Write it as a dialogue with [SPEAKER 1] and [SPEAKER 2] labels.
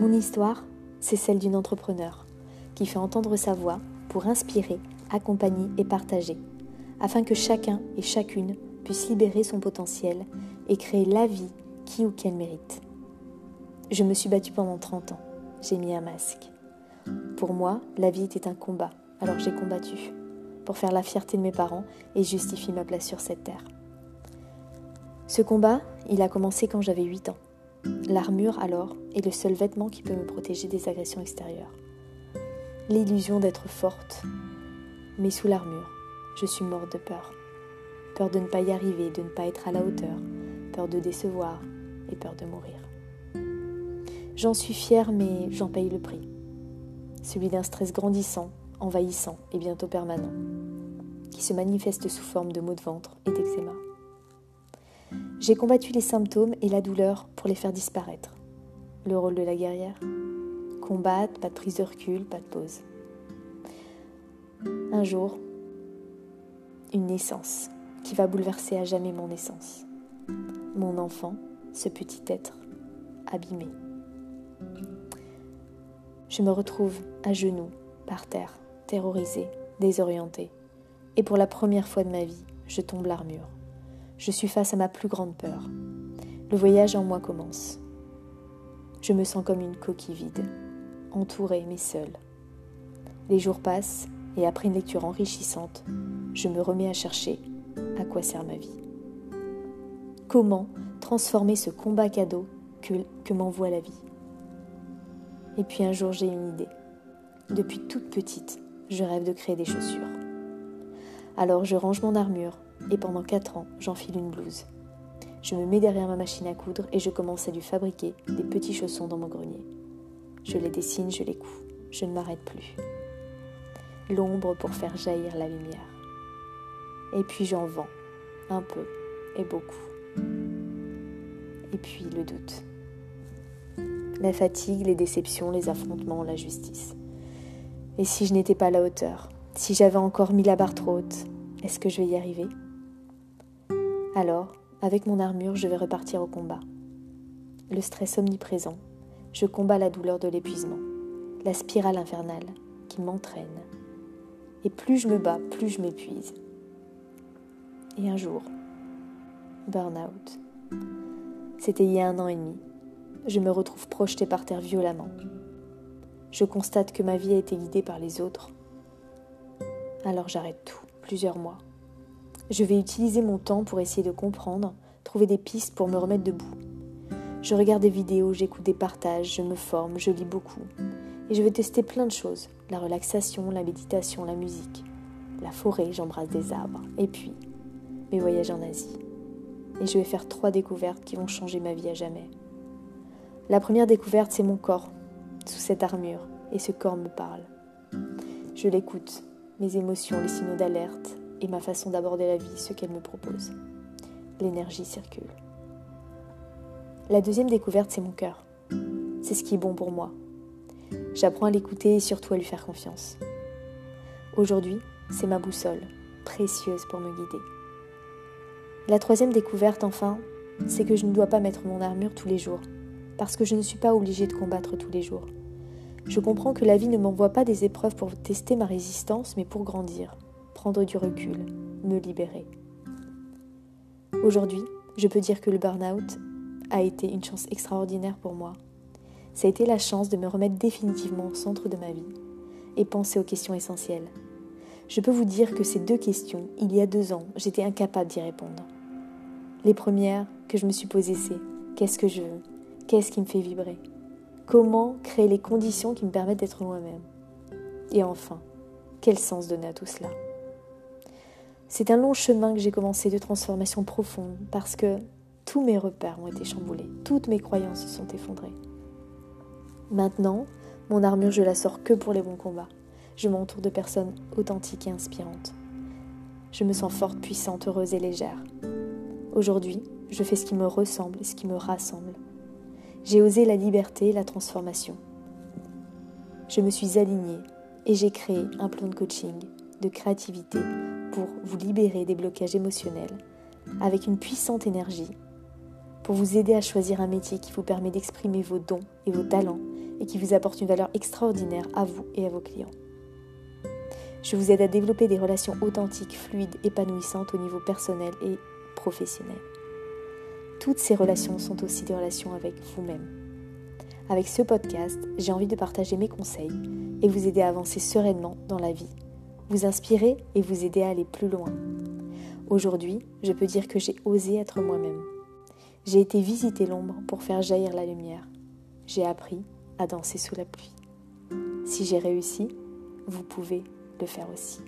[SPEAKER 1] Mon histoire, c'est celle d'une entrepreneur qui fait entendre sa voix pour inspirer, accompagner et partager, afin que chacun et chacune puisse libérer son potentiel et créer la vie qui ou qu'elle mérite. Je me suis battue pendant 30 ans. J'ai mis un masque. Pour moi, la vie était un combat, alors j'ai combattu pour faire la fierté de mes parents et justifier ma place sur cette terre. Ce combat, il a commencé quand j'avais 8 ans. L'armure, alors, est le seul vêtement qui peut me protéger des agressions extérieures. L'illusion d'être forte. Mais sous l'armure, je suis morte de peur. Peur de ne pas y arriver, de ne pas être à la hauteur, peur de décevoir et peur de mourir. J'en suis fière, mais j'en paye le prix. Celui d'un stress grandissant, envahissant et bientôt permanent, qui se manifeste sous forme de maux de ventre et d'eczéma. J'ai combattu les symptômes et la douleur pour les faire disparaître. Le rôle de la guerrière Combattre, pas de prise de recul, pas de pause. Un jour, une naissance qui va bouleverser à jamais mon essence. Mon enfant, ce petit être, abîmé. Je me retrouve à genoux, par terre, terrorisée, désorientée. Et pour la première fois de ma vie, je tombe l'armure je suis face à ma plus grande peur. Le voyage en moi commence. Je me sens comme une coquille vide, entourée mais seule. Les jours passent et après une lecture enrichissante, je me remets à chercher à quoi sert ma vie. Comment transformer ce combat cadeau que, m'envoie la vie? Et puis un jour j'ai une idée. Depuis toute petite, je rêve de créer des chaussures. Alors je range mon armure, et pendant 4 ans, j'enfile une blouse. Je me mets derrière ma machine à coudre et je commence à lui fabriquer des petits chaussons dans mon grenier. Je les dessine, je les couds. Je ne m'arrête plus. L'ombre pour faire jaillir la lumière. Et puis j'en vends, un peu et beaucoup. Et puis le doute. La fatigue, les déceptions, les affrontements, la justice. Et si je n'étais pas à la hauteur? Si j'avais encore mis la barre trop haute? Est-ce que je vais y arriver? Alors, avec mon armure, je vais repartir au combat. Le stress omniprésent, je combats la douleur de l'épuisement, la spirale infernale qui m'entraîne. Et plus je me bats, plus je m'épuise. Et un jour, burn-out. C'était il y a un an et demi. Je me retrouve projetée par terre violemment. Je constate que ma vie a été guidée par les autres. Alors j'arrête tout, plusieurs mois. Je vais utiliser mon temps pour essayer de comprendre, trouver des pistes pour me remettre debout. Je regarde des vidéos, j'écoute des partages, je me forme, je lis beaucoup. Et je vais tester plein de choses. La relaxation, la méditation, la musique. La forêt, j'embrasse des arbres. Et puis, mes voyages en Asie. Et je vais faire trois découvertes qui vont changer ma vie à jamais. La première découverte, c'est mon corps, sous cette armure. Et ce corps me parle. Je l'écoute, mes émotions, les signaux d'alerte, et ma façon d'aborder la vie, ce qu'elle me propose. L'énergie circule. La deuxième découverte, c'est mon cœur. C'est ce qui est bon pour moi. J'apprends à l'écouter et surtout à lui faire confiance. Aujourd'hui, c'est ma boussole, précieuse pour me guider. La troisième découverte, enfin, c'est que je ne dois pas mettre mon armure tous les jours, parce que je ne suis pas obligée de combattre tous les jours. Je comprends que la vie ne m'envoie pas des épreuves pour tester ma résistance, mais pour grandir, prendre du recul, me libérer. Aujourd'hui, je peux dire que le burn-out a été une chance extraordinaire pour moi. Ça a été la chance de me remettre définitivement au centre de ma vie et penser aux questions essentielles. Je peux vous dire que ces deux questions, il y a deux ans, j'étais incapable d'y répondre. Les premières que je me suis posées, c'est qu'est-ce que je veux? Qu'est-ce qui me fait vibrer? Comment créer les conditions qui me permettent d'être moi-même? Et enfin, quel sens donner à tout cela? C'est un long chemin que j'ai commencé de transformation profonde parce que tous mes repères ont été chamboulés, toutes mes croyances se sont effondrées. Maintenant, mon armure, je la sors que pour les bons combats. Je m'entoure de personnes authentiques et inspirantes. Je me sens forte, puissante, heureuse et légère. Aujourd'hui, je fais ce qui me ressemble et ce qui me rassemble. J'ai osé la liberté et la transformation. Je me suis alignée et j'ai créé un plan de coaching, de créativité, pour vous libérer des blocages émotionnels avec une puissante énergie, pour vous aider à choisir un métier qui vous permet d'exprimer vos dons et vos talents et qui vous apporte une valeur extraordinaire à vous et à vos clients. Je vous aide à développer des relations authentiques, fluides, épanouissantes au niveau personnel et professionnel. Toutes ces relations sont aussi des relations avec vous-même. Avec ce podcast, j'ai envie de partager mes conseils et vous aider à avancer sereinement dans la vie, vous inspirer et vous aider à aller plus loin. Aujourd'hui, je peux dire que j'ai osé être moi-même. J'ai été visiter l'ombre pour faire jaillir la lumière. J'ai appris à danser sous la pluie. Si j'ai réussi, vous pouvez le faire aussi.